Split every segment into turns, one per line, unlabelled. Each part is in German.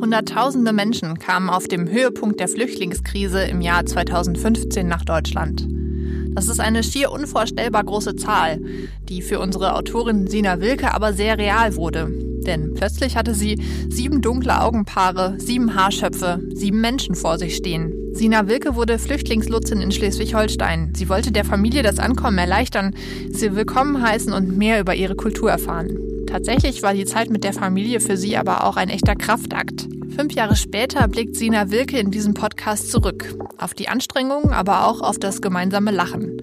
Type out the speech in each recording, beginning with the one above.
Hunderttausende Menschen kamen auf dem Höhepunkt der Flüchtlingskrise im Jahr 2015 nach Deutschland. Das ist eine schier unvorstellbar große Zahl, die für unsere Autorin Sina Wilke aber sehr real wurde. Denn plötzlich hatte sie sieben dunkle Augenpaare, sieben Haarschöpfe, sieben Menschen vor sich stehen. Sina Wilke wurde Flüchtlingslotsin in Schleswig-Holstein. Sie wollte der Familie das Ankommen erleichtern, sie willkommen heißen und mehr über ihre Kultur erfahren. Tatsächlich war die Zeit mit der Familie für sie aber auch ein echter Kraftakt. Fünf Jahre später blickt Sina Wilke in diesem Podcast zurück. Auf die Anstrengungen, aber auch auf das gemeinsame Lachen.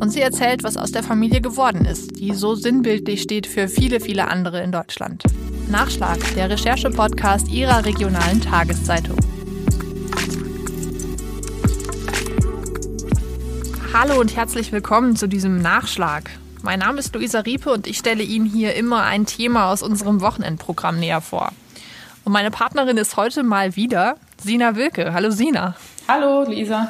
Und sie erzählt, was aus der Familie geworden ist, die so sinnbildlich steht für viele, viele andere in Deutschland. Nachschlag, der Recherche-Podcast ihrer regionalen Tageszeitung. Hallo und herzlich willkommen zu diesem Nachschlag. Mein Name ist Luisa Riepe und ich stelle Ihnen hier immer ein Thema aus unserem Wochenendprogramm näher vor. Und meine Partnerin ist heute mal wieder Sina Wilke. Hallo Sina.
Hallo Luisa.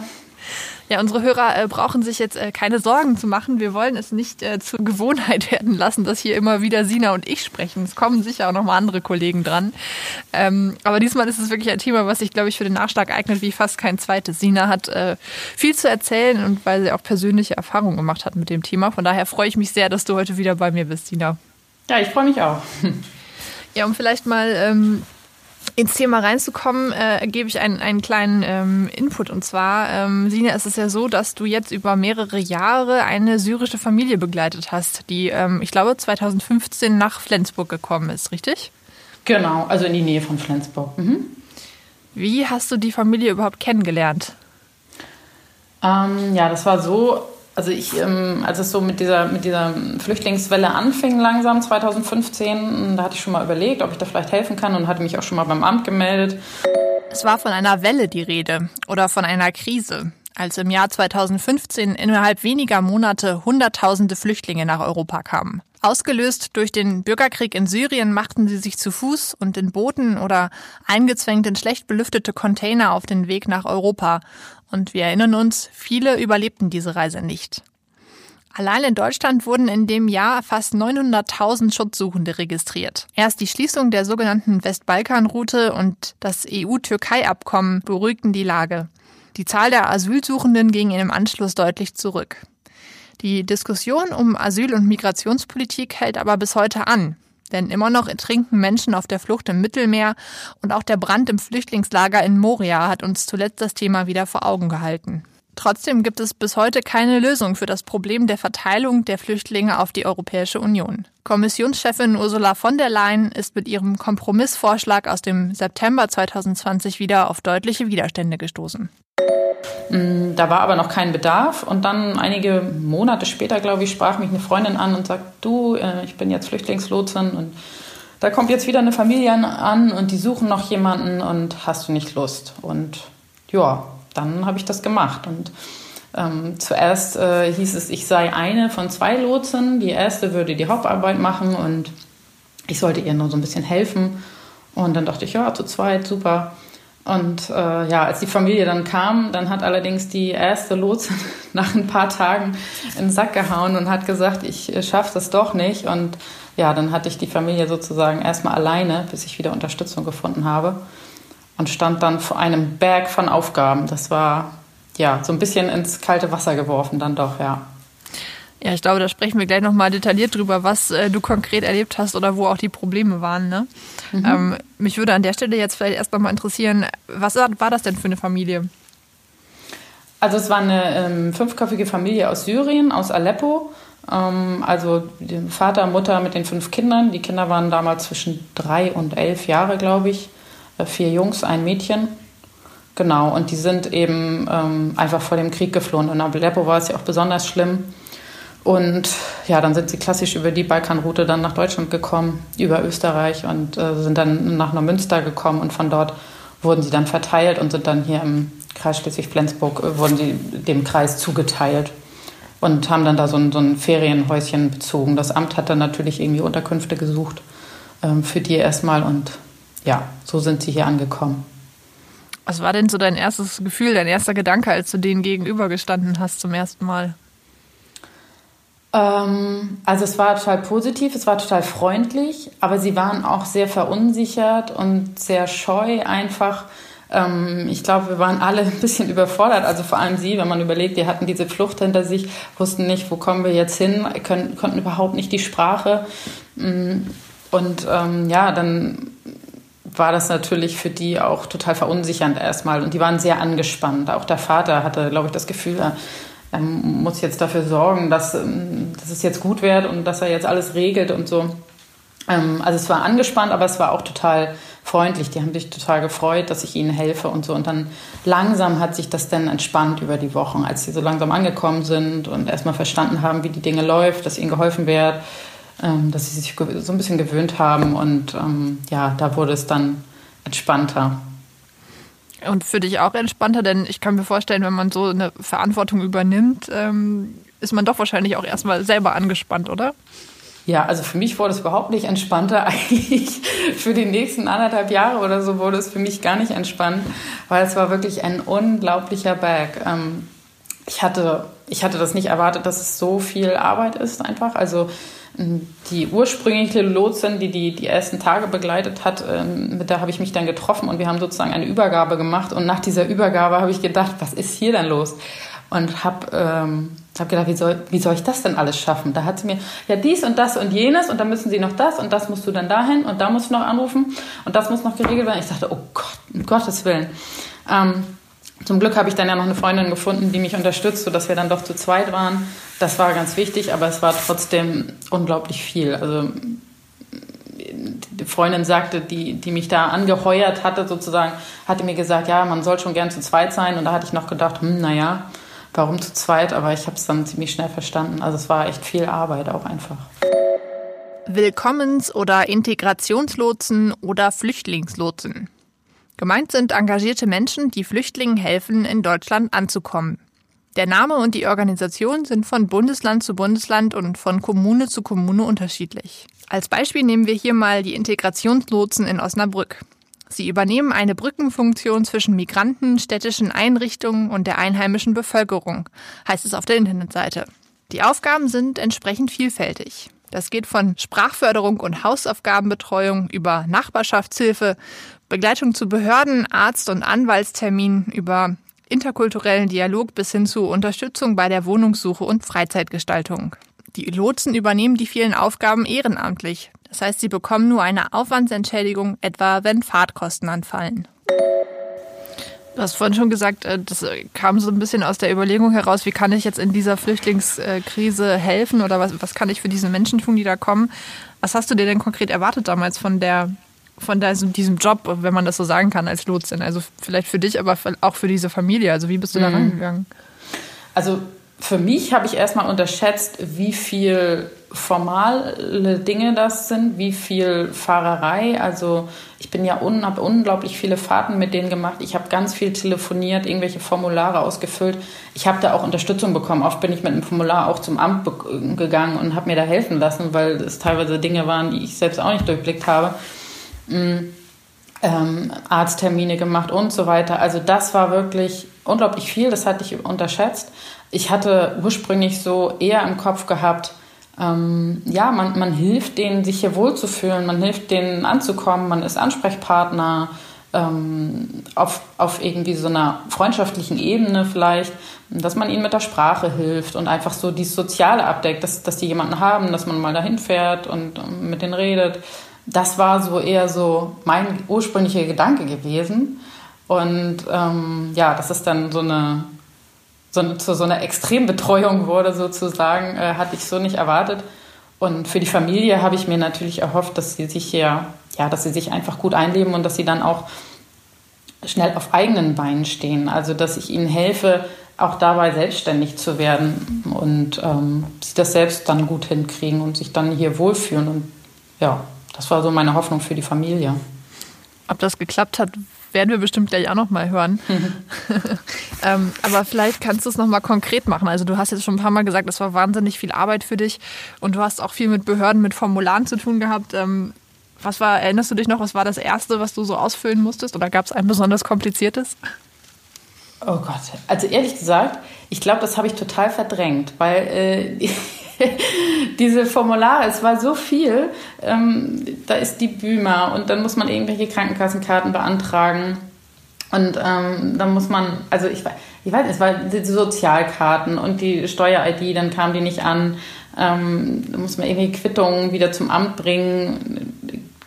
Ja, unsere Hörer äh, brauchen sich jetzt äh, keine Sorgen zu machen. Wir wollen es nicht äh, zur Gewohnheit werden lassen, dass hier immer wieder Sina und ich sprechen. Es kommen sicher auch noch mal andere Kollegen dran. Ähm, aber diesmal ist es wirklich ein Thema, was sich, glaube ich, für den Nachschlag eignet wie fast kein zweites. Sina hat äh, viel zu erzählen und weil sie auch persönliche Erfahrungen gemacht hat mit dem Thema. Von daher freue ich mich sehr, dass du heute wieder bei mir bist, Sina.
Ja, ich freue mich auch.
Ja, um vielleicht mal ähm, ins Thema reinzukommen, äh, gebe ich einen, einen kleinen ähm, Input. Und zwar, ähm, Sina, ist es ja so, dass du jetzt über mehrere Jahre eine syrische Familie begleitet hast, die, ähm, ich glaube, 2015 nach Flensburg gekommen ist, richtig?
Genau, also in die Nähe von Flensburg. Mhm.
Wie hast du die Familie überhaupt kennengelernt?
Ähm, ja, das war so, also ich, ähm, als es so mit dieser, mit dieser Flüchtlingswelle anfing langsam 2015, da hatte ich schon mal überlegt, ob ich da vielleicht helfen kann und hatte mich auch schon mal beim Amt gemeldet.
Es war von einer Welle die Rede oder von einer Krise, als im Jahr 2015 innerhalb weniger Monate Hunderttausende Flüchtlinge nach Europa kamen. Ausgelöst durch den Bürgerkrieg in Syrien machten sie sich zu Fuß und in Booten oder eingezwängt in schlecht belüftete Container auf den Weg nach Europa und wir erinnern uns, viele überlebten diese Reise nicht. Allein in Deutschland wurden in dem Jahr fast 900.000 Schutzsuchende registriert. Erst die Schließung der sogenannten Westbalkanroute und das EU-Türkei-Abkommen beruhigten die Lage. Die Zahl der Asylsuchenden ging im Anschluss deutlich zurück. Die Diskussion um Asyl- und Migrationspolitik hält aber bis heute an. Denn immer noch ertrinken Menschen auf der Flucht im Mittelmeer und auch der Brand im Flüchtlingslager in Moria hat uns zuletzt das Thema wieder vor Augen gehalten. Trotzdem gibt es bis heute keine Lösung für das Problem der Verteilung der Flüchtlinge auf die Europäische Union. Kommissionschefin Ursula von der Leyen ist mit ihrem Kompromissvorschlag aus dem September 2020 wieder auf deutliche Widerstände gestoßen.
Mm, da war aber noch kein Bedarf und dann einige Monate später, glaube ich, sprach mich eine Freundin an und sagt, du, äh, ich bin jetzt Flüchtlingslotsin und da kommt jetzt wieder eine Familie an und die suchen noch jemanden und hast du nicht Lust? Und ja, dann habe ich das gemacht und ähm, zuerst äh, hieß es, ich sei eine von zwei Lotsen. Die erste würde die Hauptarbeit machen und ich sollte ihr nur so ein bisschen helfen. Und dann dachte ich, ja, zu zweit, super. Und äh, ja, als die Familie dann kam, dann hat allerdings die erste Lotse nach ein paar Tagen in den Sack gehauen und hat gesagt, ich äh, schaffe das doch nicht. Und ja, dann hatte ich die Familie sozusagen erstmal alleine, bis ich wieder Unterstützung gefunden habe. Und stand dann vor einem Berg von Aufgaben. Das war ja so ein bisschen ins kalte Wasser geworfen, dann doch, ja.
Ja, ich glaube, da sprechen wir gleich nochmal detailliert drüber, was äh, du konkret erlebt hast oder wo auch die Probleme waren. Ne? Mhm. Ähm, mich würde an der Stelle jetzt vielleicht erst nochmal interessieren, was war das denn für eine Familie?
Also es war eine ähm, fünfköpfige Familie aus Syrien, aus Aleppo. Ähm, also Vater, Mutter mit den fünf Kindern. Die Kinder waren damals zwischen drei und elf Jahre, glaube ich. Äh, vier Jungs, ein Mädchen. Genau, und die sind eben ähm, einfach vor dem Krieg geflohen. Und in Aleppo war es ja auch besonders schlimm. Und ja, dann sind sie klassisch über die Balkanroute dann nach Deutschland gekommen, über Österreich und äh, sind dann nach Neumünster gekommen und von dort wurden sie dann verteilt und sind dann hier im Kreis Schleswig-Flensburg, äh, wurden sie dem Kreis zugeteilt und haben dann da so ein, so ein Ferienhäuschen bezogen. Das Amt hat dann natürlich irgendwie Unterkünfte gesucht ähm, für die erstmal und ja, so sind sie hier angekommen.
Was war denn so dein erstes Gefühl, dein erster Gedanke, als du denen gegenübergestanden hast zum ersten Mal?
Ähm, also es war total positiv, es war total freundlich, aber sie waren auch sehr verunsichert und sehr scheu einfach. Ähm, ich glaube, wir waren alle ein bisschen überfordert, also vor allem sie, wenn man überlegt, die hatten diese Flucht hinter sich, wussten nicht, wo kommen wir jetzt hin, können, konnten überhaupt nicht die Sprache. Mm, und ähm, ja, dann war das natürlich für die auch total verunsichernd erstmal. Und die waren sehr angespannt. Auch der Vater hatte, glaube ich, das Gefühl, er, er muss jetzt dafür sorgen, dass, ähm, dass es jetzt gut wird und dass er jetzt alles regelt und so. Ähm, also es war angespannt, aber es war auch total freundlich. Die haben sich total gefreut, dass ich ihnen helfe und so. Und dann langsam hat sich das dann entspannt über die Wochen, als sie so langsam angekommen sind und erstmal verstanden haben, wie die Dinge läuft, dass ihnen geholfen wird ähm, dass sie sich so ein bisschen gewöhnt haben und ähm, ja, da wurde es dann entspannter.
Und für dich auch entspannter, denn ich kann mir vorstellen, wenn man so eine Verantwortung übernimmt, ähm, ist man doch wahrscheinlich auch erstmal selber angespannt, oder?
Ja, also für mich wurde es überhaupt nicht entspannter. Eigentlich für die nächsten anderthalb Jahre oder so wurde es für mich gar nicht entspannt, weil es war wirklich ein unglaublicher Berg. Ähm, ich hatte, ich hatte das nicht erwartet, dass es so viel Arbeit ist einfach. Also die ursprüngliche Lotsin, die, die die ersten Tage begleitet hat, ähm, mit der habe ich mich dann getroffen und wir haben sozusagen eine Übergabe gemacht. Und nach dieser Übergabe habe ich gedacht, was ist hier denn los? Und habe ähm, hab gedacht, wie soll, wie soll ich das denn alles schaffen? Da hat sie mir, ja, dies und das und jenes und dann müssen sie noch das und das musst du dann dahin und da musst du noch anrufen und das muss noch geregelt werden. Ich dachte, oh Gott, um Gottes Willen. Ähm, zum Glück habe ich dann ja noch eine Freundin gefunden, die mich unterstützt, sodass wir dann doch zu zweit waren. Das war ganz wichtig, aber es war trotzdem unglaublich viel. Also die Freundin sagte, die, die mich da angeheuert hatte, sozusagen, hatte mir gesagt, ja, man soll schon gern zu zweit sein. Und da hatte ich noch gedacht, hm, naja, warum zu zweit? Aber ich habe es dann ziemlich schnell verstanden. Also es war echt viel Arbeit auch einfach.
Willkommens- oder Integrationslotsen oder Flüchtlingslotsen. Gemeint sind engagierte Menschen, die Flüchtlingen helfen, in Deutschland anzukommen. Der Name und die Organisation sind von Bundesland zu Bundesland und von Kommune zu Kommune unterschiedlich. Als Beispiel nehmen wir hier mal die Integrationslotsen in Osnabrück. Sie übernehmen eine Brückenfunktion zwischen Migranten, städtischen Einrichtungen und der einheimischen Bevölkerung, heißt es auf der Internetseite. Die Aufgaben sind entsprechend vielfältig. Das geht von Sprachförderung und Hausaufgabenbetreuung über Nachbarschaftshilfe, Begleitung zu Behörden, Arzt- und Anwaltsterminen über interkulturellen Dialog bis hin zu Unterstützung bei der Wohnungssuche und Freizeitgestaltung. Die Lotsen übernehmen die vielen Aufgaben ehrenamtlich. Das heißt, sie bekommen nur eine Aufwandsentschädigung, etwa wenn Fahrtkosten anfallen. Du hast vorhin schon gesagt, äh, das kam so ein bisschen aus der Überlegung heraus, wie kann ich jetzt in dieser Flüchtlingskrise helfen oder was, was kann ich für diese Menschen tun, die da kommen. Was hast du dir denn konkret erwartet damals von der von diesem Job, wenn man das so sagen kann, als Lotsin? Also vielleicht für dich, aber auch für diese Familie. Also wie bist du mhm. da rangegangen?
Also für mich habe ich erstmal unterschätzt, wie viel formale Dinge das sind, wie viel Fahrerei. Also ich bin ja un, habe unglaublich viele Fahrten mit denen gemacht. Ich habe ganz viel telefoniert, irgendwelche Formulare ausgefüllt. Ich habe da auch Unterstützung bekommen. Oft bin ich mit einem Formular auch zum Amt gegangen und habe mir da helfen lassen, weil es teilweise Dinge waren, die ich selbst auch nicht durchblickt habe ähm, Arzttermine gemacht und so weiter. Also das war wirklich unglaublich viel, das hatte ich unterschätzt. Ich hatte ursprünglich so eher im Kopf gehabt, ähm, ja, man, man hilft denen, sich hier wohlzufühlen, man hilft denen anzukommen, man ist Ansprechpartner ähm, auf, auf irgendwie so einer freundschaftlichen Ebene vielleicht, dass man ihnen mit der Sprache hilft und einfach so dieses Soziale abdeckt, dass, dass die jemanden haben, dass man mal dahin fährt und ähm, mit denen redet das war so eher so mein ursprünglicher Gedanke gewesen. Und ähm, ja, dass es dann so eine, so zu so einer Extrembetreuung wurde sozusagen, äh, hatte ich so nicht erwartet. Und für die Familie habe ich mir natürlich erhofft, dass sie sich hier, ja, dass sie sich einfach gut einleben und dass sie dann auch schnell auf eigenen Beinen stehen. Also dass ich ihnen helfe, auch dabei selbstständig zu werden und ähm, sie das selbst dann gut hinkriegen und sich dann hier wohlfühlen. Und ja, das war so meine Hoffnung für die Familie.
Ob das geklappt hat, werden wir bestimmt gleich auch noch mal hören. Mhm. ähm, aber vielleicht kannst du es noch mal konkret machen. Also du hast jetzt schon ein paar Mal gesagt, es war wahnsinnig viel Arbeit für dich und du hast auch viel mit Behörden, mit Formularen zu tun gehabt. Ähm, was war, erinnerst du dich noch, was war das Erste, was du so ausfüllen musstest? Oder gab es ein besonders kompliziertes?
Oh Gott, also ehrlich gesagt, ich glaube, das habe ich total verdrängt, weil äh, diese Formulare, es war so viel. Ähm, da ist die Büma und dann muss man irgendwelche Krankenkassenkarten beantragen. Und ähm, dann muss man, also ich, ich weiß, es waren die Sozialkarten und die Steuer-ID, dann kam die nicht an. Ähm, da muss man irgendwie Quittungen wieder zum Amt bringen,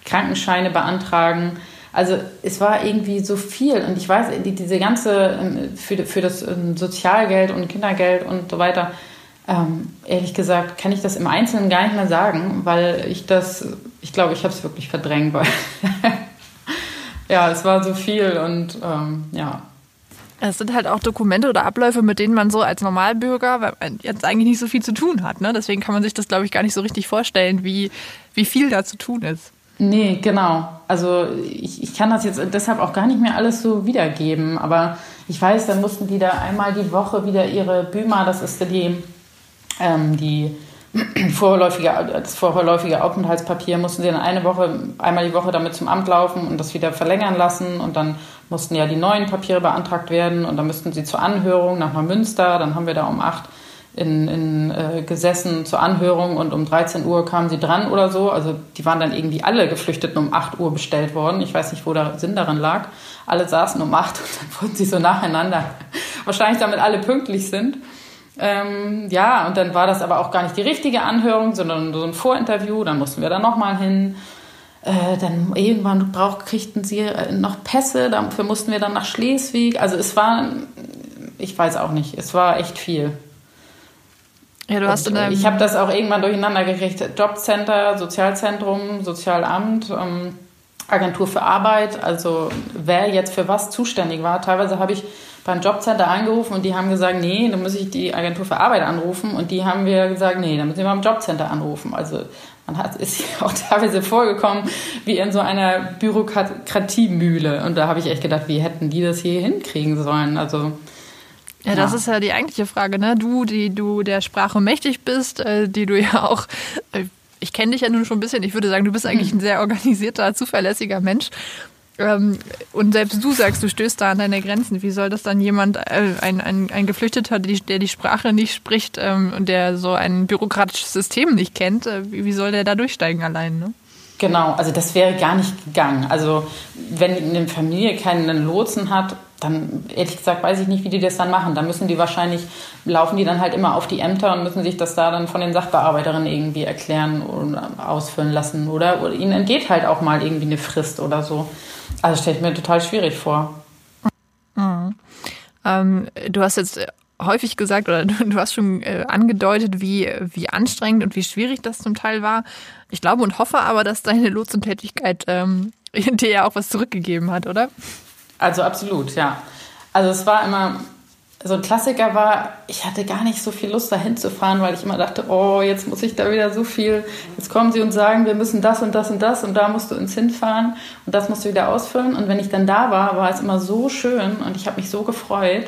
Krankenscheine beantragen. Also es war irgendwie so viel und ich weiß, die, diese ganze ähm, für, für das ähm, Sozialgeld und Kindergeld und so weiter, ähm, ehrlich gesagt, kann ich das im Einzelnen gar nicht mehr sagen, weil ich das, ich glaube, ich habe es wirklich verdrängt, weil ja, es war so viel und ähm, ja.
Es sind halt auch Dokumente oder Abläufe, mit denen man so als Normalbürger jetzt eigentlich nicht so viel zu tun hat. Ne? Deswegen kann man sich das, glaube ich, gar nicht so richtig vorstellen, wie, wie viel da zu tun ist.
Nee, genau. Also ich, ich kann das jetzt deshalb auch gar nicht mehr alles so wiedergeben. Aber ich weiß, dann mussten die da einmal die Woche wieder ihre Büma, das ist die, ähm, die vorläufige, das vorläufige Aufenthaltspapier, mussten sie dann eine Woche, einmal die Woche damit zum Amt laufen und das wieder verlängern lassen. Und dann mussten ja die neuen Papiere beantragt werden und dann müssten sie zur Anhörung nach Neumünster. Dann haben wir da um acht in, in äh, gesessen zur Anhörung und um 13 Uhr kamen sie dran oder so. Also die waren dann irgendwie alle Geflüchteten um 8 Uhr bestellt worden. Ich weiß nicht, wo der Sinn darin lag. Alle saßen um 8 und dann wurden sie so nacheinander. Wahrscheinlich damit alle pünktlich sind. Ähm, ja, und dann war das aber auch gar nicht die richtige Anhörung, sondern so ein Vorinterview. Dann mussten wir da nochmal hin. Äh, dann irgendwann brauch, kriegten sie äh, noch Pässe, dafür mussten wir dann nach Schleswig. Also es war, ich weiß auch nicht, es war echt viel. Ja, du hast in deinem ich habe das auch irgendwann durcheinander gekriegt. Jobcenter, Sozialzentrum, Sozialamt, ähm, Agentur für Arbeit, also wer jetzt für was zuständig war. Teilweise habe ich beim Jobcenter angerufen und die haben gesagt, nee, dann muss ich die Agentur für Arbeit anrufen. Und die haben wir gesagt, nee, dann müssen wir beim Jobcenter anrufen. Also man hat, ist auch teilweise vorgekommen wie in so einer Bürokratiemühle. Und da habe ich echt gedacht, wie hätten die das hier hinkriegen sollen? Also
ja, das ist ja die eigentliche Frage, ne? Du, die du der Sprache mächtig bist, äh, die du ja auch, äh, ich kenne dich ja nun schon ein bisschen, ich würde sagen, du bist eigentlich ein sehr organisierter, zuverlässiger Mensch. Ähm, und selbst du sagst, du stößt da an deine Grenzen. Wie soll das dann jemand, äh, ein, ein, ein Geflüchteter, der die Sprache nicht spricht ähm, und der so ein bürokratisches System nicht kennt, wie soll der da durchsteigen allein? Ne?
Genau, also das wäre gar nicht gegangen. Also wenn eine Familie keinen Lotsen hat, dann ehrlich gesagt weiß ich nicht, wie die das dann machen. Dann müssen die wahrscheinlich, laufen die dann halt immer auf die Ämter und müssen sich das da dann von den Sachbearbeiterinnen irgendwie erklären oder ausfüllen lassen. Oder, oder ihnen entgeht halt auch mal irgendwie eine Frist oder so. Also stelle ich mir total schwierig vor.
Mhm. Ähm, du hast jetzt häufig gesagt oder du, hast schon äh, angedeutet, wie, wie anstrengend und wie schwierig das zum Teil war. Ich glaube und hoffe aber, dass deine Lotsentätigkeit ähm, dir ja auch was zurückgegeben hat, oder?
Also absolut, ja. Also es war immer, so ein Klassiker war, ich hatte gar nicht so viel Lust dahin zu fahren, weil ich immer dachte, oh, jetzt muss ich da wieder so viel, jetzt kommen sie und sagen, wir müssen das und das und das und da musst du ins hinfahren und das musst du wieder ausfüllen. Und wenn ich dann da war, war es immer so schön und ich habe mich so gefreut,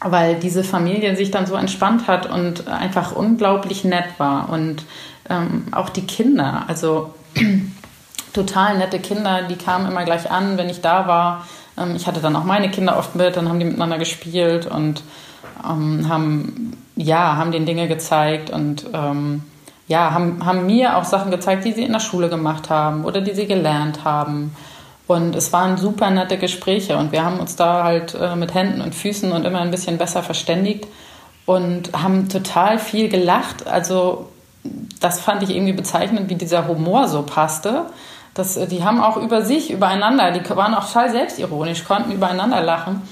weil diese Familie sich dann so entspannt hat und einfach unglaublich nett war. Und ähm, auch die Kinder, also total nette Kinder, die kamen immer gleich an, wenn ich da war. Ähm, ich hatte dann auch meine Kinder oft mit, dann haben die miteinander gespielt und ähm, haben, ja, haben den Dinge gezeigt und ähm, ja, haben, haben mir auch Sachen gezeigt, die sie in der Schule gemacht haben oder die sie gelernt haben. Und es waren super nette Gespräche und wir haben uns da halt äh, mit Händen und Füßen und immer ein bisschen besser verständigt und haben total viel gelacht. Also das fand ich irgendwie bezeichnend, wie dieser Humor so passte. Das, äh, die haben auch über sich, übereinander, die waren auch total selbstironisch, konnten übereinander lachen.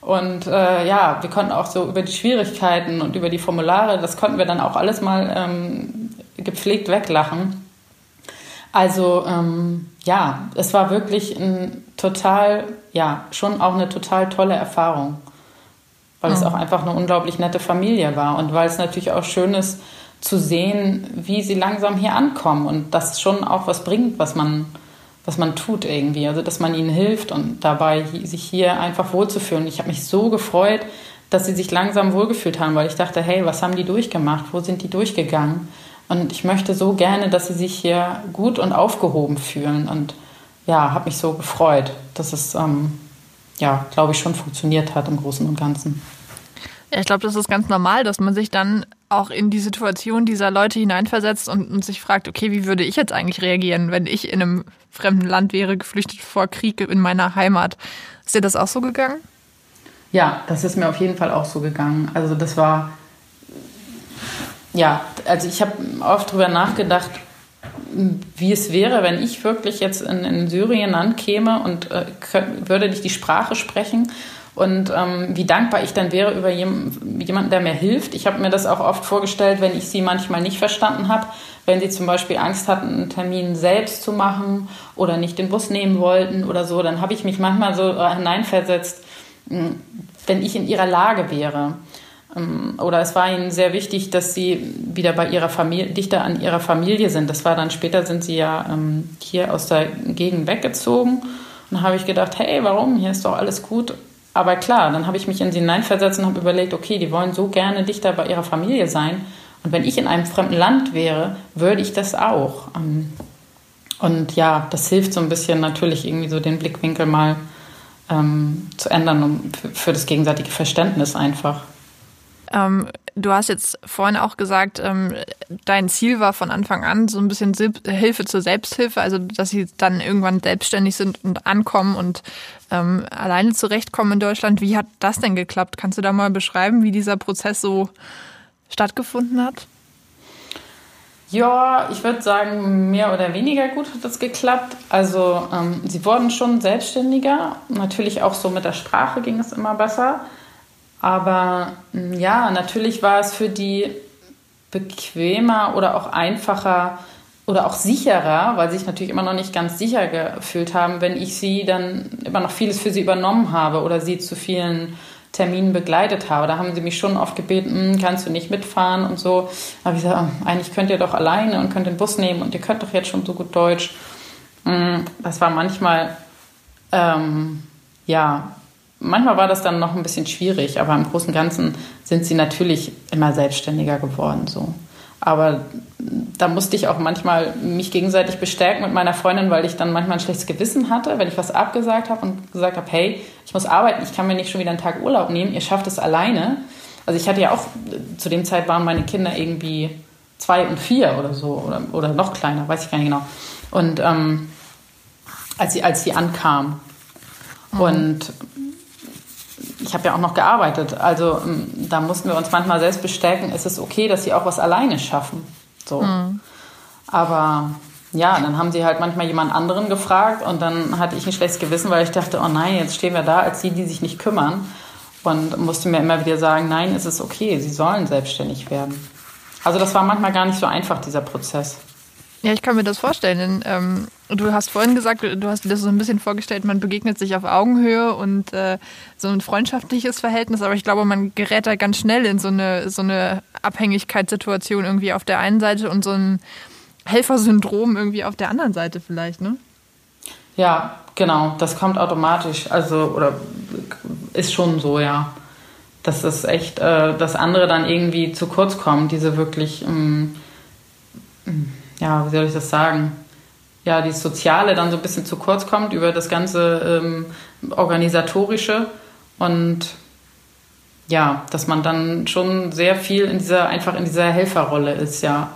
Und äh, ja, wir konnten auch so über die Schwierigkeiten und über die Formulare, das konnten wir dann auch alles mal ähm, gepflegt weglachen. Also ähm, ja, es war wirklich ein total, ja, schon auch eine total tolle Erfahrung, weil mhm. es auch einfach eine unglaublich nette Familie war und weil es natürlich auch schön ist, zu sehen, wie sie langsam hier ankommen und das schon auch was bringt, was man, was man tut irgendwie. Also, dass man ihnen hilft und dabei sich hier einfach wohlzufühlen. Ich habe mich so gefreut, dass sie sich langsam wohlgefühlt haben, weil ich dachte, hey, was haben die durchgemacht? Wo sind die durchgegangen? Und ich möchte so gerne, dass sie sich hier gut und aufgehoben fühlen. Und ja, habe mich so gefreut, dass es, ähm, ja, glaube ich, schon funktioniert hat im Großen und Ganzen.
Ja, ich glaube, das ist ganz normal, dass man sich dann auch in die Situation dieser Leute hineinversetzt und, und, sich fragt, okay, wie würde ich jetzt eigentlich reagieren, wenn ich in einem fremden Land wäre, geflüchtet vor Krieg in meiner Heimat. Ist dir das auch so gegangen?
Ja, das ist mir auf jeden Fall auch so gegangen. Also das war, ja, also ich habe oft drüber nachgedacht, wie es wäre, wenn ich wirklich jetzt in, in Syrien ankäme und äh, würde nicht die Sprache sprechen und ähm, wie dankbar ich dann wäre über jemanden, der mir hilft. Ich habe mir das auch oft vorgestellt, wenn ich sie manchmal nicht verstanden habe, wenn sie zum Beispiel Angst hatten, einen Termin selbst zu machen oder nicht den Bus nehmen wollten oder so, dann habe ich mich manchmal so hineinversetzt, hm, wenn ich in ihrer Lage wäre. Ähm, oder es war ihnen sehr wichtig, dass sie wieder bei ihrer Familie, dichter an ihrer Familie sind. Das war dann später, sind sie ja ähm, hier aus der Gegend weggezogen. Und dann habe ich gedacht, hey, warum? Hier ist doch alles gut. Aber klar, dann habe ich mich in sie hineinversetzt und habe überlegt, okay, die wollen so gerne dichter bei ihrer Familie sein. Und wenn ich in einem fremden Land wäre, würde ich das auch. Ähm, und ja, das hilft so ein bisschen natürlich irgendwie so den Blickwinkel mal ähm, zu ändern um, für, das gegenseitige Verständnis einfach.
Ähm, du hast jetzt vorhin auch gesagt, ähm, dein Ziel war von Anfang an so ein bisschen Hilfe zur Selbsthilfe, also dass sie dann irgendwann selbstständig sind und ankommen und ähm, alleine zurechtkommen in Deutschland. Wie hat das denn geklappt? Kannst du da mal beschreiben, wie dieser Prozess so stattgefunden hat?
Ja, ich würde sagen, mehr oder weniger gut hat das geklappt. Also ähm, sie wurden schon selbstständiger. Natürlich auch so mit der Sprache ging es immer besser. Aber mm, ja, natürlich war es für die bequemer oder auch einfacher oder auch sicherer, weil sie sich natürlich immer noch nicht ganz sicher gefühlt haben, wenn ich sie dann immer noch vieles für sie übernommen habe oder sie zu vielen Terminen begleitet habe. Da haben sie mich schon oft gebeten, hm, kannst du nicht mitfahren und so. Habe ich gesagt, hm, eigentlich könnt ihr doch alleine und könnt den Bus nehmen und ihr könnt doch jetzt schon so gut Deutsch. Hm, das war manchmal, ähm, ja, manchmal war das dann noch ein bisschen schwierig, aber im Großen und Ganzen sind sie natürlich immer selbstständiger geworden. So. Aber da musste ich auch manchmal mich gegenseitig bestärken mit meiner Freundin, weil ich dann manchmal ein schlechtes Gewissen hatte, wenn ich was abgesagt habe und gesagt habe, hey, ich muss arbeiten, ich kann mir nicht schon wieder einen Tag Urlaub nehmen, ihr schafft es alleine. Also ich hatte ja auch, zu dem Zeit waren meine Kinder irgendwie zwei und vier oder so oder, oder noch kleiner, weiß ich gar nicht genau. Und ähm, als sie, als sie ankam. Mhm. Und ich habe ja auch noch gearbeitet. Also da mussten wir uns manchmal selbst bestärken, es ist okay, dass sie auch was alleine schaffen. So. Mhm. Aber ja, dann haben sie halt manchmal jemand anderen gefragt und dann hatte ich ein schlechtes Gewissen, weil ich dachte, oh nein, jetzt stehen wir da als die, die sich nicht kümmern. Und musste mir immer wieder sagen, nein, es ist okay, sie sollen selbstständig werden. Also das war manchmal gar nicht so einfach, dieser Prozess.
Ja, ich kann mir das vorstellen. Denn, ähm, du hast vorhin gesagt, du hast dir das so ein bisschen vorgestellt, man begegnet sich auf Augenhöhe und äh, so ein freundschaftliches Verhältnis, aber ich glaube, man gerät da ganz schnell in so eine, so eine Abhängigkeitssituation irgendwie auf der einen Seite und so ein Helfersyndrom irgendwie auf der anderen Seite vielleicht, ne?
Ja, genau, das kommt automatisch. Also, oder ist schon so, ja. Dass das echt, äh, dass andere dann irgendwie zu kurz kommen, diese wirklich. Ähm, ja, wie soll ich das sagen? Ja, die Soziale dann so ein bisschen zu kurz kommt über das ganze ähm, Organisatorische und ja, dass man dann schon sehr viel in dieser, einfach in dieser Helferrolle ist, ja.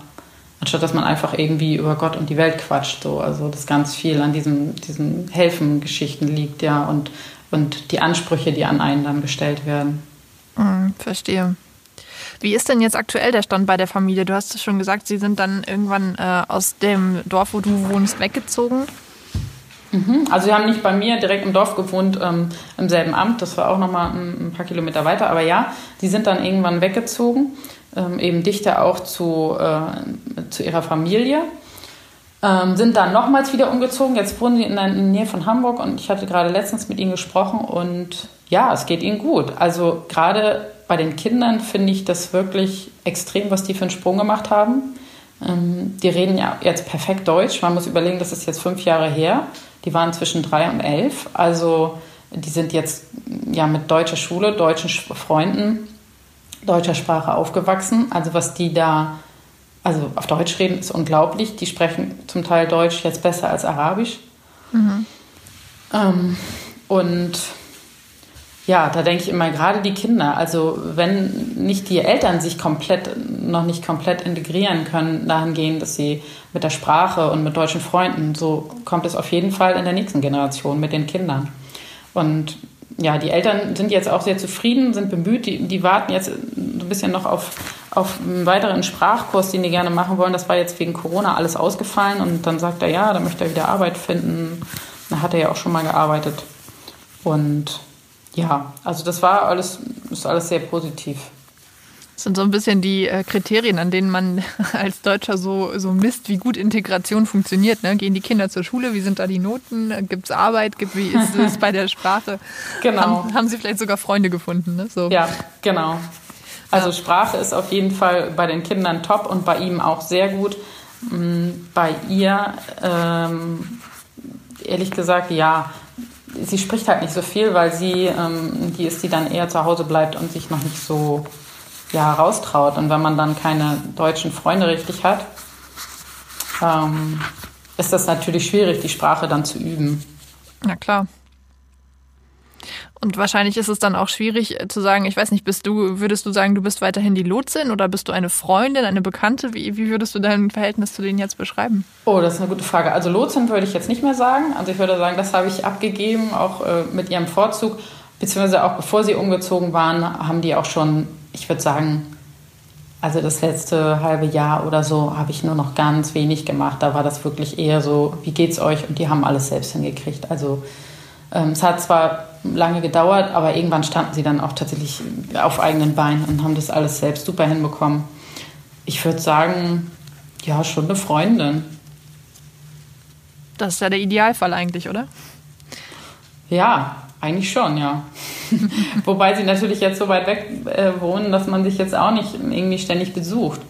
Anstatt dass man einfach irgendwie über Gott und die Welt quatscht, so. Also, dass ganz viel an diesen, diesen Helfen-Geschichten liegt, ja, und, und die Ansprüche, die an einen dann gestellt werden.
Mhm, verstehe. Wie ist denn jetzt aktuell der Stand bei der Familie? Du hast es schon gesagt, Sie sind dann irgendwann äh, aus dem Dorf, wo du wohnst, weggezogen.
Mhm. Also sie haben nicht bei mir direkt im Dorf gewohnt, ähm, im selben Amt. Das war auch nochmal ein, ein paar Kilometer weiter. Aber ja, die sind dann irgendwann weggezogen, ähm, eben dichter auch zu, äh, zu ihrer Familie. Ähm, sind dann nochmals wieder umgezogen. Jetzt wohnen sie in der Nähe von Hamburg und ich hatte gerade letztens mit ihnen gesprochen und ja, es geht ihnen gut. Also gerade bei den Kindern finde ich das wirklich extrem, was die für einen Sprung gemacht haben. Ähm, die reden ja jetzt perfekt Deutsch. Man muss überlegen, das ist jetzt fünf Jahre her. Die waren zwischen drei und elf. Also die sind jetzt ja mit deutscher Schule, deutschen Freunden, deutscher Sprache aufgewachsen. Also was die da, also auf Deutsch reden, ist unglaublich. Die sprechen zum Teil Deutsch jetzt besser als Arabisch. Mhm. Ähm, und ja, da denke ich immer gerade die Kinder. Also wenn nicht die Eltern sich komplett, noch nicht komplett integrieren können, dahingehend, dass sie mit der Sprache und mit deutschen Freunden, so kommt es auf jeden Fall in der nächsten Generation mit den Kindern. Und ja, die Eltern sind jetzt auch sehr zufrieden, sind bemüht, die, die warten jetzt ein bisschen noch auf, auf einen weiteren Sprachkurs, den die gerne machen wollen. Das war jetzt wegen Corona alles ausgefallen und dann sagt er, ja, da möchte er wieder Arbeit finden. Da hat er ja auch schon mal gearbeitet. Und ja, also das war alles, ist alles sehr positiv.
Das sind so ein bisschen die äh, Kriterien, an denen man als Deutscher so, so misst, wie gut Integration funktioniert. Ne? Gehen die Kinder zur Schule? Wie sind da die Noten? Gibt es Arbeit? Gibt, wie ist es bei der Sprache?
Genau.
Haben, haben, Sie vielleicht sogar Freunde gefunden? Ne? So.
Ja, genau. Also ja. Sprache ist auf jeden Fall bei den Kindern top und bei ihm auch sehr gut. Mm, bei ihr, ähm, ehrlich gesagt, ja, sie spricht halt nicht so viel, weil sie ähm, die ist, die dann eher zu Hause bleibt und sich noch nicht so ja, raustraut. Und wenn man dann keine deutschen Freunde richtig hat, ähm, ist das natürlich schwierig, die Sprache dann zu üben.
Na klar. Und wahrscheinlich ist es dann auch schwierig äh, zu sagen, ich weiß nicht, bist du, würdest du sagen, du bist weiterhin die Lotsin oder bist du eine Freundin, eine Bekannte? Wie, wie würdest du dein Verhältnis zu denen jetzt beschreiben?
Oh, das ist eine gute Frage. Also Lotsin würde ich jetzt nicht mehr sagen. Also ich würde sagen, das habe ich abgegeben, auch äh, mit ihrem Vorzug. Beziehungsweise auch bevor sie umgezogen waren, haben die auch schon, ich würde sagen, also das letzte halbe Jahr oder so habe ich nur noch ganz wenig gemacht. Da war das wirklich eher so, wie geht's euch? Und die haben alles selbst hingekriegt. Also ähm, es hat zwar lange gedauert, aber irgendwann standen sie dann auch tatsächlich auf eigenen Beinen und haben das alles selbst super hinbekommen. Ich würde sagen, ja, schon eine Freundin.
Das ist ja der Idealfall eigentlich, oder?
Ja, eigentlich schon, ja. Wobei sie natürlich jetzt so weit weg äh, wohnen, dass man sich jetzt auch nicht irgendwie ständig besucht.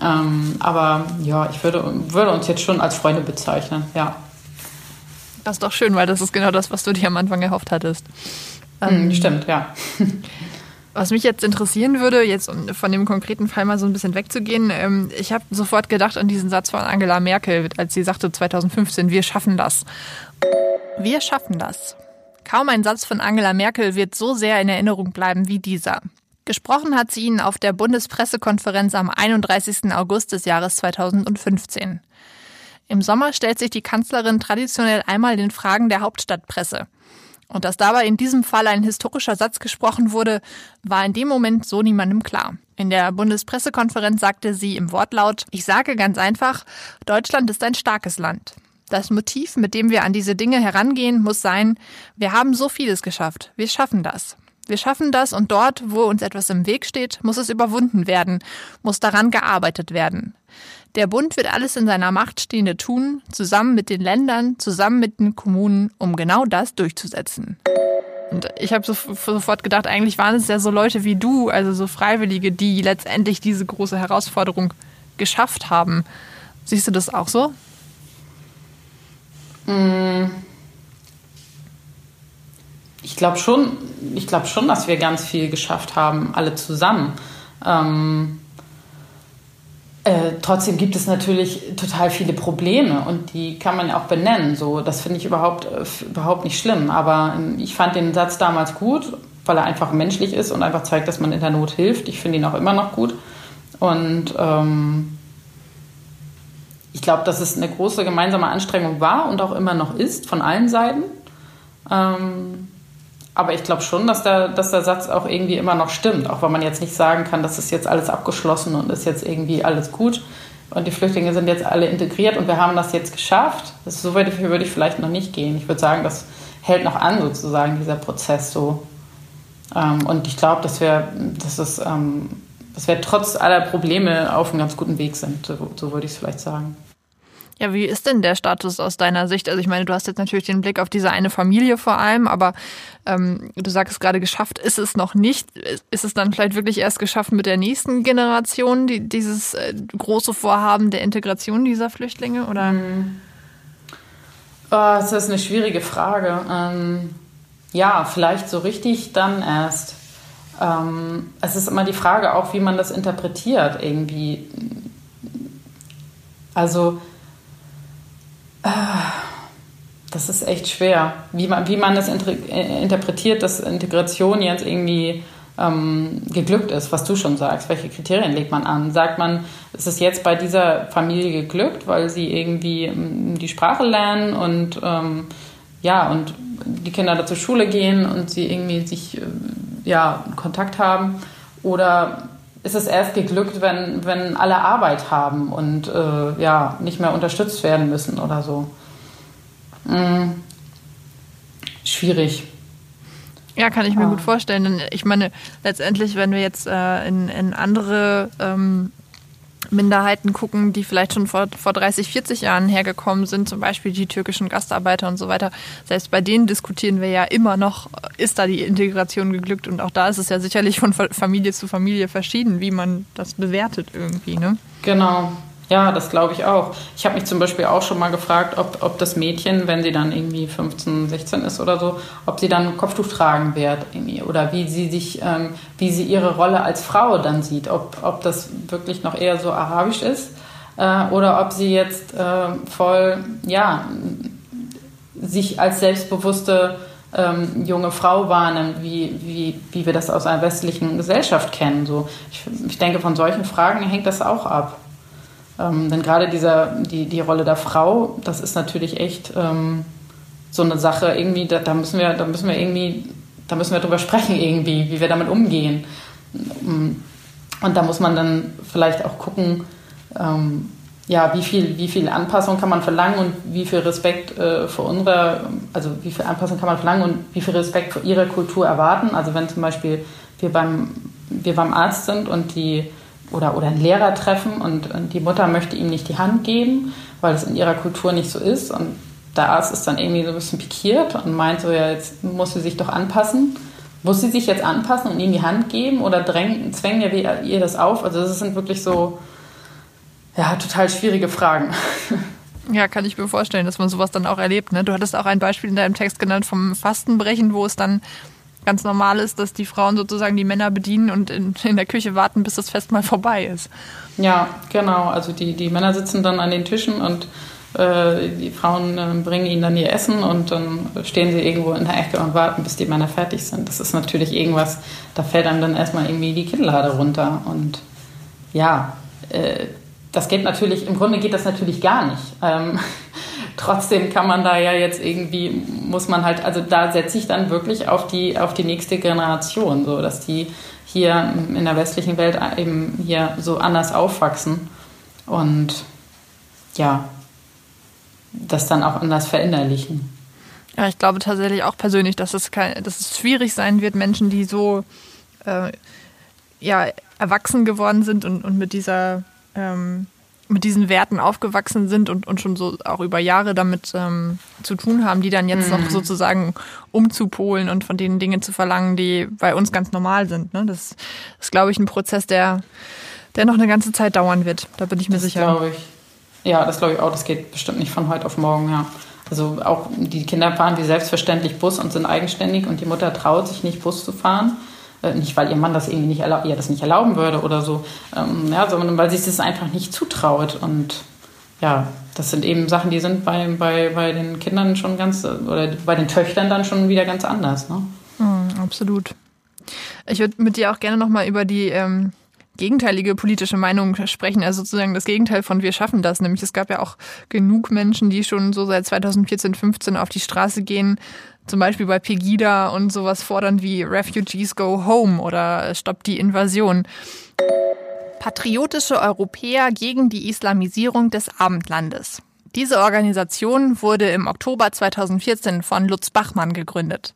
Ähm, aber ja, ich würde, würde uns jetzt schon als Freunde bezeichnen, ja.
Das ist doch schön, weil das ist genau das, was du dir am Anfang erhofft hattest.
Ähm, Stimmt, ja.
Was mich jetzt interessieren würde, jetzt von dem konkreten Fall mal so ein bisschen wegzugehen, ähm, ich habe sofort gedacht an diesen Satz von Angela Merkel, als sie sagte 2015, wir schaffen das. Wir schaffen das. Kaum ein Satz von Angela Merkel wird so sehr in Erinnerung bleiben wie dieser. Gesprochen hat sie ihn auf der Bundespressekonferenz am 31. August des Jahres 2015. Im Sommer stellt sich die Kanzlerin traditionell einmal den Fragen der Hauptstadtpresse. Und dass dabei in diesem Fall ein historischer Satz gesprochen wurde, war in dem Moment so niemandem klar. In der Bundespressekonferenz sagte sie im Wortlaut, ich sage ganz einfach, Deutschland ist ein starkes Land. Das Motiv, mit dem wir an diese Dinge herangehen, muss sein, wir haben so vieles geschafft, wir schaffen das. Wir schaffen das und dort, wo uns etwas im Weg steht, muss es überwunden werden, muss daran gearbeitet werden. Der Bund wird alles in seiner Macht Stehende tun, zusammen mit den Ländern, zusammen mit den Kommunen, um genau das durchzusetzen. Und ich habe so, sofort gedacht, eigentlich waren es ja so Leute wie du, also so Freiwillige, die letztendlich diese große Herausforderung geschafft haben. Siehst du das auch so?
Mm. Ich glaube schon, ich schon, dass wir ganz viel geschafft haben, alle zusammen. Ähm äh, trotzdem gibt es natürlich total viele Probleme und die kann man auch benennen. So, das finde ich überhaupt, äh, überhaupt nicht schlimm. Aber ähm, ich fand den Satz damals gut, weil er einfach menschlich ist und einfach zeigt, dass man in der Not hilft. Ich finde ihn auch immer noch gut. Und ähm, ich glaube, dass es eine große gemeinsame Anstrengung war und auch immer noch ist von allen Seiten. Ähm, aber ich glaube schon, dass der, dass der Satz auch irgendwie immer noch stimmt, auch wenn man jetzt nicht sagen kann, das ist jetzt alles abgeschlossen und ist jetzt irgendwie alles gut und die Flüchtlinge sind jetzt alle integriert und wir haben das jetzt geschafft. Das, so weit würde ich vielleicht noch nicht gehen. Ich würde sagen, das hält noch an, sozusagen, dieser Prozess so. Ähm, und ich glaube, dass wir, dass, es, ähm, dass wir trotz aller Probleme auf einem ganz guten Weg sind, so, so würde ich es vielleicht sagen.
Ja, wie ist denn der Status aus deiner Sicht? Also ich meine, du hast jetzt natürlich den Blick auf diese eine Familie vor allem, aber ähm, du sagst gerade geschafft ist es noch nicht. Ist es dann vielleicht wirklich erst geschafft mit der nächsten Generation, die, dieses äh, große Vorhaben der Integration dieser Flüchtlinge? Oder? Mhm.
Oh, das ist eine schwierige Frage. Ähm, ja, vielleicht so richtig dann erst. Ähm, es ist immer die Frage auch, wie man das interpretiert irgendwie. Also das ist echt schwer, wie man, wie man das äh, interpretiert, dass Integration jetzt irgendwie ähm, geglückt ist, was du schon sagst. Welche Kriterien legt man an? Sagt man, ist es jetzt bei dieser Familie geglückt, weil sie irgendwie ähm, die Sprache lernen und ähm, ja, und die Kinder da zur Schule gehen und sie irgendwie sich äh, ja, Kontakt haben? Oder ist es erst geglückt, wenn, wenn alle Arbeit haben und äh, ja, nicht mehr unterstützt werden müssen oder so? Hm. Schwierig.
Ja, kann ich mir ah. gut vorstellen. Ich meine, letztendlich, wenn wir jetzt äh, in, in andere ähm, Minderheiten gucken, die vielleicht schon vor, vor 30, 40 Jahren hergekommen sind, zum Beispiel die türkischen Gastarbeiter und so weiter. Selbst bei denen diskutieren wir ja immer noch, ist da die Integration geglückt? Und auch da ist es ja sicherlich von Familie zu Familie verschieden, wie man das bewertet irgendwie. Ne?
Genau. Ja, das glaube ich auch. Ich habe mich zum Beispiel auch schon mal gefragt, ob, ob das Mädchen, wenn sie dann irgendwie 15, 16 ist oder so, ob sie dann Kopftuch tragen wird irgendwie, oder wie sie sich, ähm, wie sie ihre Rolle als Frau dann sieht, ob, ob das wirklich noch eher so arabisch ist äh, oder ob sie jetzt äh, voll, ja, sich als selbstbewusste ähm, junge Frau wahrnimmt, wie, wie, wie wir das aus einer westlichen Gesellschaft kennen. So, ich, ich denke, von solchen Fragen hängt das auch ab. Ähm, denn gerade dieser, die, die Rolle der Frau, das ist natürlich echt ähm, so eine Sache, irgendwie, da, da, müssen wir, da müssen wir irgendwie, da müssen wir drüber sprechen irgendwie, wie wir damit umgehen. Und da muss man dann vielleicht auch gucken, ähm, ja, wie viel, wie viel Anpassung kann man verlangen und wie viel Respekt äh, für unsere, also wie viel Anpassung kann man verlangen und wie viel Respekt für ihre Kultur erwarten. Also wenn zum Beispiel wir beim, wir beim Arzt sind und die oder, oder einen Lehrer treffen und, und die Mutter möchte ihm nicht die Hand geben, weil es in ihrer Kultur nicht so ist. Und der Arzt ist dann irgendwie so ein bisschen pikiert und meint so, ja, jetzt muss sie sich doch anpassen. Muss sie sich jetzt anpassen und ihm die Hand geben oder drängen, zwängen wir ihr das auf? Also das sind wirklich so, ja, total schwierige Fragen.
Ja, kann ich mir vorstellen, dass man sowas dann auch erlebt. Ne? Du hattest auch ein Beispiel in deinem Text genannt vom Fastenbrechen, wo es dann ganz normal ist, dass die Frauen sozusagen die Männer bedienen und in, in der Küche warten, bis das Fest mal vorbei ist.
Ja, genau. Also die, die Männer sitzen dann an den Tischen und äh, die Frauen äh, bringen ihnen dann ihr Essen und dann stehen sie irgendwo in der Ecke und warten, bis die Männer fertig sind. Das ist natürlich irgendwas, da fällt einem dann erstmal irgendwie die Kinnlade runter. Und ja, äh, das geht natürlich, im Grunde geht das natürlich gar nicht. Ähm, Trotzdem kann man da ja jetzt irgendwie, muss man halt, also da setze ich dann wirklich auf die, auf die nächste Generation, so dass die hier in der westlichen Welt eben hier so anders aufwachsen und ja, das dann auch anders verinnerlichen.
Ja, ich glaube tatsächlich auch persönlich, dass es, kein, dass es schwierig sein wird, Menschen, die so äh, ja, erwachsen geworden sind und, und mit dieser ähm, mit diesen Werten aufgewachsen sind und, und schon so auch über Jahre damit ähm, zu tun haben, die dann jetzt mhm. noch sozusagen umzupolen und von denen Dinge zu verlangen, die bei uns ganz normal sind. Ne? Das ist, glaube ich, ein Prozess, der, der noch eine ganze Zeit dauern wird. Da bin ich mir
das
sicher.
Glaube ich. Ja, das glaube ich auch. Das geht bestimmt nicht von heute auf morgen, ja. Also auch die Kinder fahren wie selbstverständlich Bus und sind eigenständig und die Mutter traut sich nicht, Bus zu fahren. Äh, nicht, weil ihr Mann das irgendwie nicht erlaub, ihr das nicht erlauben würde oder so, ähm, ja, sondern weil sie es einfach nicht zutraut. Und ja, das sind eben Sachen, die sind bei, bei, bei den Kindern schon ganz, oder bei den Töchtern dann schon wieder ganz anders. Ne?
Mhm, absolut. Ich würde mit dir auch gerne nochmal über die ähm, gegenteilige politische Meinung sprechen, also sozusagen das Gegenteil von wir schaffen das. Nämlich es gab ja auch genug Menschen, die schon so seit 2014, 15 auf die Straße gehen, zum Beispiel bei Pegida und sowas fordern wie Refugees go home oder Stopp die Invasion. Patriotische Europäer gegen die Islamisierung des Abendlandes. Diese Organisation wurde im Oktober 2014 von Lutz Bachmann gegründet.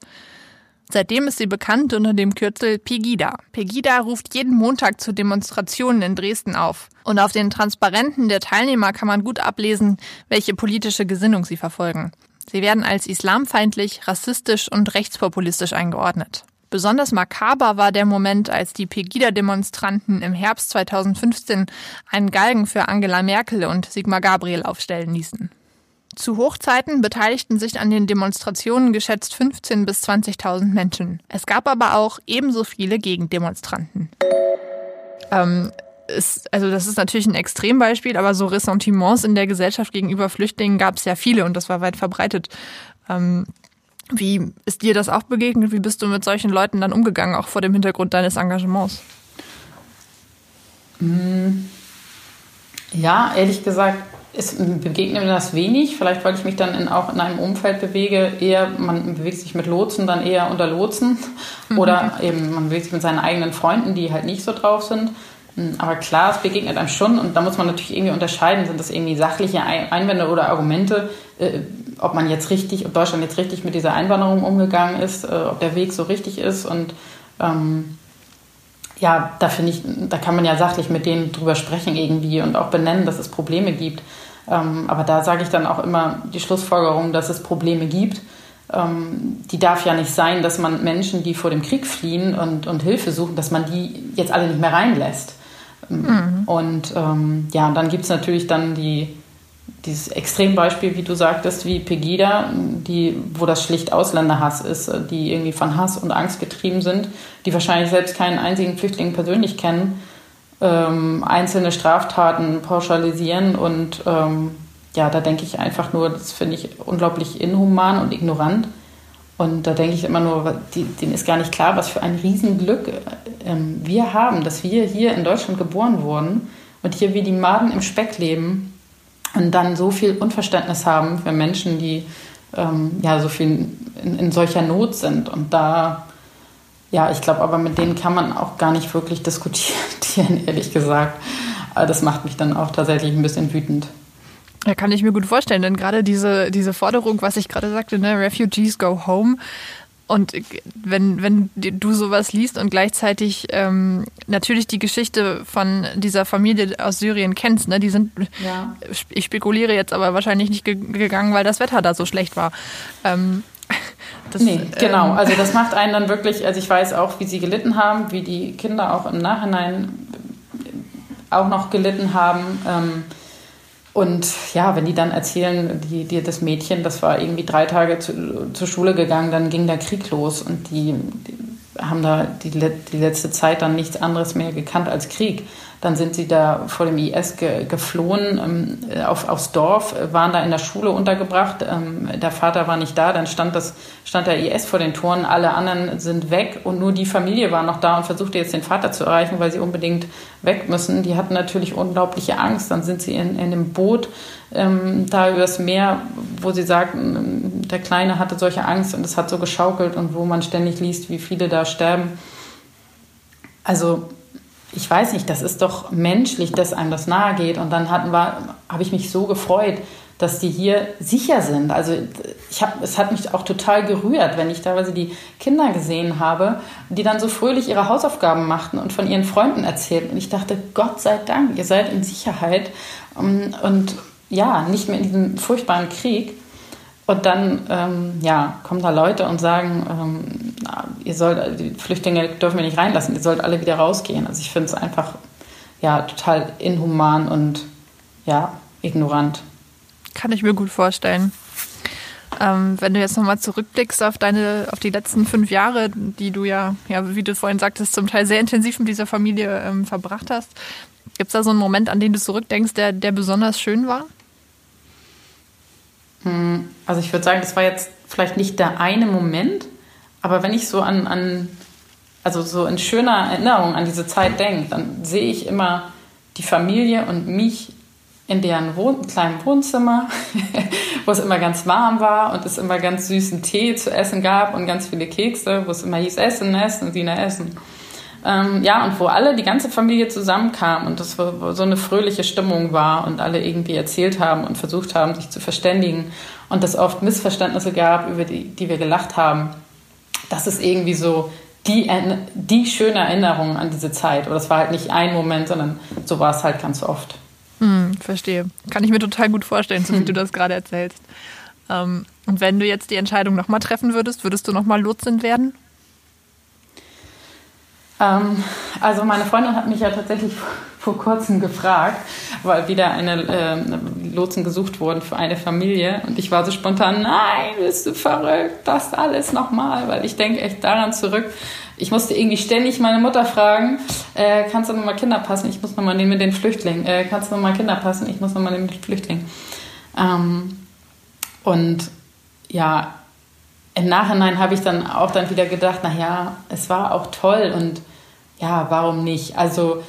Seitdem ist sie bekannt unter dem Kürzel Pegida. Pegida ruft jeden Montag zu Demonstrationen in Dresden auf. Und auf den Transparenten der Teilnehmer kann man gut ablesen, welche politische Gesinnung sie verfolgen. Sie werden als islamfeindlich, rassistisch und rechtspopulistisch eingeordnet. Besonders makaber war der Moment, als die Pegida-Demonstranten im Herbst 2015 einen Galgen für Angela Merkel und Sigmar Gabriel aufstellen ließen. Zu Hochzeiten beteiligten sich an den Demonstrationen geschätzt 15.000 bis 20.000 Menschen. Es gab aber auch ebenso viele Gegendemonstranten. Ähm, ist, also das ist natürlich ein Extrembeispiel, aber so Ressentiments in der Gesellschaft gegenüber Flüchtlingen gab es ja viele und das war weit verbreitet. Ähm, wie ist dir das auch begegnet? Wie bist du mit solchen Leuten dann umgegangen, auch vor dem Hintergrund deines Engagements?
Hm. Ja, ehrlich gesagt, ist, begegnet mir das wenig. Vielleicht, weil ich mich dann in, auch in einem Umfeld bewege, eher, man bewegt sich mit Lotsen, dann eher unter Lotsen. Mhm. Oder eben, man bewegt sich mit seinen eigenen Freunden, die halt nicht so drauf sind. Hm, aber klar, es begegnet einem schon und da muss man natürlich irgendwie unterscheiden, sind das irgendwie sachliche Einwände oder Argumente, äh, ob man jetzt richtig, ob Deutschland jetzt richtig mit dieser Einwanderung umgegangen ist, äh, ob der Weg so richtig ist und ähm, ja, da finde ich, da kann man ja sachlich mit denen drüber sprechen irgendwie und auch benennen, dass es Probleme gibt. Ähm, aber da sage ich dann auch immer die Schlussfolgerung, dass es Probleme gibt. Ähm, die darf ja nicht sein, dass man Menschen, die vor dem Krieg fliehen und, und Hilfe suchen, dass man die jetzt alle nicht mehr reinlässt. Mhm. Und ähm, ja, dann gibt es natürlich dann die, dieses Extrembeispiel, wie du sagtest, wie Pegida, die, wo das schlicht Ausländerhass ist, die irgendwie von Hass und Angst getrieben sind, die wahrscheinlich selbst keinen einzigen Flüchtling persönlich kennen, ähm, einzelne Straftaten pauschalisieren und ähm, ja, da denke ich einfach nur, das finde ich unglaublich inhuman und ignorant. Und da denke ich immer nur, die, denen ist gar nicht klar, was für ein Riesenglück ähm, wir haben, dass wir hier in Deutschland geboren wurden und hier wie die Maden im Speck leben und dann so viel Unverständnis haben für Menschen, die ähm, ja so viel in, in, solcher Not sind. Und da, ja, ich glaube, aber mit denen kann man auch gar nicht wirklich diskutieren, ehrlich gesagt. Das macht mich dann auch tatsächlich ein bisschen wütend.
Ja, kann ich mir gut vorstellen, denn gerade diese, diese Forderung, was ich gerade sagte, ne, Refugees go home, und wenn, wenn du sowas liest und gleichzeitig ähm, natürlich die Geschichte von dieser Familie aus Syrien kennst, ne, die sind, ja. ich spekuliere jetzt aber wahrscheinlich nicht ge gegangen, weil das Wetter da so schlecht war. Ähm,
das, nee, genau. Ähm, also das macht einen dann wirklich, also ich weiß auch, wie sie gelitten haben, wie die Kinder auch im Nachhinein auch noch gelitten haben. Ähm, und ja, wenn die dann erzählen, die, die, das Mädchen, das war irgendwie drei Tage zu, zur Schule gegangen, dann ging der Krieg los und die, die haben da die, die letzte Zeit dann nichts anderes mehr gekannt als Krieg. Dann sind sie da vor dem IS ge geflohen ähm, auf, aufs Dorf, waren da in der Schule untergebracht. Ähm, der Vater war nicht da, dann stand, das, stand der IS vor den Toren, alle anderen sind weg und nur die Familie war noch da und versuchte jetzt den Vater zu erreichen, weil sie unbedingt weg müssen. Die hatten natürlich unglaubliche Angst. Dann sind sie in, in einem Boot ähm, da übers Meer, wo sie sagten, ähm, der Kleine hatte solche Angst und es hat so geschaukelt und wo man ständig liest, wie viele da sterben. Also ich weiß nicht, das ist doch menschlich, dass einem das nahe geht. Und dann habe ich mich so gefreut, dass die hier sicher sind. Also ich hab, es hat mich auch total gerührt, wenn ich teilweise die Kinder gesehen habe, die dann so fröhlich ihre Hausaufgaben machten und von ihren Freunden erzählten. Und ich dachte, Gott sei Dank, ihr seid in Sicherheit und, und ja, nicht mehr in diesem furchtbaren Krieg. Und dann ähm, ja, kommen da Leute und sagen, ähm, ihr sollt, die Flüchtlinge dürfen wir nicht reinlassen, ihr sollt alle wieder rausgehen. Also ich finde es einfach ja, total inhuman und ja, ignorant.
Kann ich mir gut vorstellen. Ähm, wenn du jetzt nochmal zurückblickst auf deine, auf die letzten fünf Jahre, die du ja, ja, wie du vorhin sagtest, zum Teil sehr intensiv mit dieser Familie ähm, verbracht hast, gibt es da so einen Moment, an den du zurückdenkst, der, der besonders schön war?
Hm, also ich würde sagen, das war jetzt vielleicht nicht der eine Moment, aber wenn ich so an, an also so in schöner Erinnerung an diese Zeit denke, dann sehe ich immer die Familie und mich in deren Wohn kleinen Wohnzimmer, wo es immer ganz warm war und es immer ganz süßen Tee zu essen gab und ganz viele Kekse, wo es immer hieß Essen, Essen, Sina Essen. Ähm, ja, und wo alle, die ganze Familie zusammenkam und das so eine fröhliche Stimmung war und alle irgendwie erzählt haben und versucht haben, sich zu verständigen und es oft Missverständnisse gab, über die, die wir gelacht haben. Das ist irgendwie so die, die schöne Erinnerung an diese Zeit. Oder es war halt nicht ein Moment, sondern so war es halt ganz oft.
Hm, verstehe. Kann ich mir total gut vorstellen, so wie du das gerade erzählst. Ähm, und wenn du jetzt die Entscheidung nochmal treffen würdest, würdest du nochmal Lotsin werden?
Ähm, also meine Freundin hat mich ja tatsächlich vor kurzem gefragt, weil wieder eine äh, Lotsen gesucht wurden für eine Familie und ich war so spontan, nein, bist du verrückt, das alles nochmal, weil ich denke echt daran zurück, Ich musste irgendwie ständig meine Mutter fragen, äh, kannst du nochmal Kinder passen? Ich muss nochmal nehmen mit den Flüchtlingen. Äh, kannst du nochmal Kinder passen? Ich muss nochmal nehmen mit den Flüchtlingen. Ähm, und ja, im Nachhinein habe ich dann auch dann wieder gedacht, naja, es war auch toll und ja, warum nicht? Also,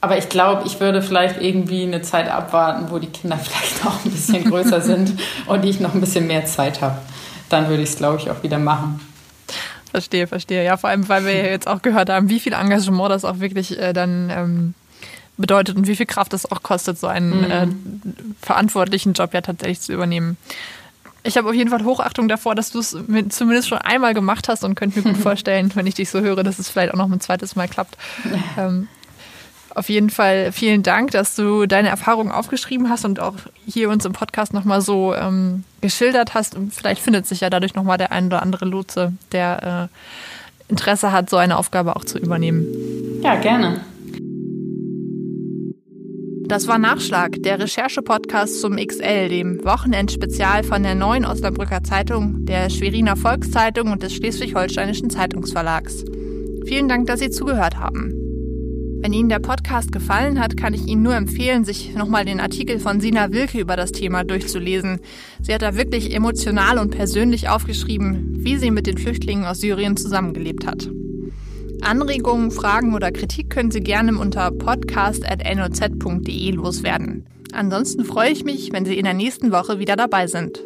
aber ich glaube, ich würde vielleicht irgendwie eine Zeit abwarten, wo die Kinder vielleicht noch ein bisschen größer sind und ich noch ein bisschen mehr Zeit habe. Dann würde ich es, glaube ich, auch wieder machen.
Verstehe, verstehe. Ja, vor allem, weil wir jetzt auch gehört haben, wie viel Engagement das auch wirklich äh, dann ähm, bedeutet und wie viel Kraft es auch kostet, so einen mhm. äh, verantwortlichen Job ja tatsächlich zu übernehmen. Ich habe auf jeden Fall Hochachtung davor, dass du es zumindest schon einmal gemacht hast und könnte mir gut vorstellen, wenn ich dich so höre, dass es vielleicht auch noch ein zweites Mal klappt. Ähm, auf jeden Fall vielen Dank, dass du deine Erfahrungen aufgeschrieben hast und auch hier uns im Podcast nochmal so ähm, geschildert hast. Und vielleicht findet sich ja dadurch nochmal der ein oder andere Lotse, der äh, Interesse hat, so eine Aufgabe auch zu übernehmen.
Ja, gerne.
Das war Nachschlag, der Recherche-Podcast zum XL, dem Wochenendspezial von der Neuen Osnabrücker Zeitung, der Schweriner Volkszeitung und des Schleswig-Holsteinischen Zeitungsverlags. Vielen Dank, dass Sie zugehört haben. Wenn Ihnen der Podcast gefallen hat, kann ich Ihnen nur empfehlen, sich nochmal den Artikel von Sina Wilke über das Thema durchzulesen. Sie hat da wirklich emotional und persönlich aufgeschrieben, wie sie mit den Flüchtlingen aus Syrien zusammengelebt hat. Anregungen, Fragen oder Kritik können Sie gerne unter podcast.noz.de loswerden. Ansonsten freue ich mich, wenn Sie in der nächsten Woche wieder dabei sind.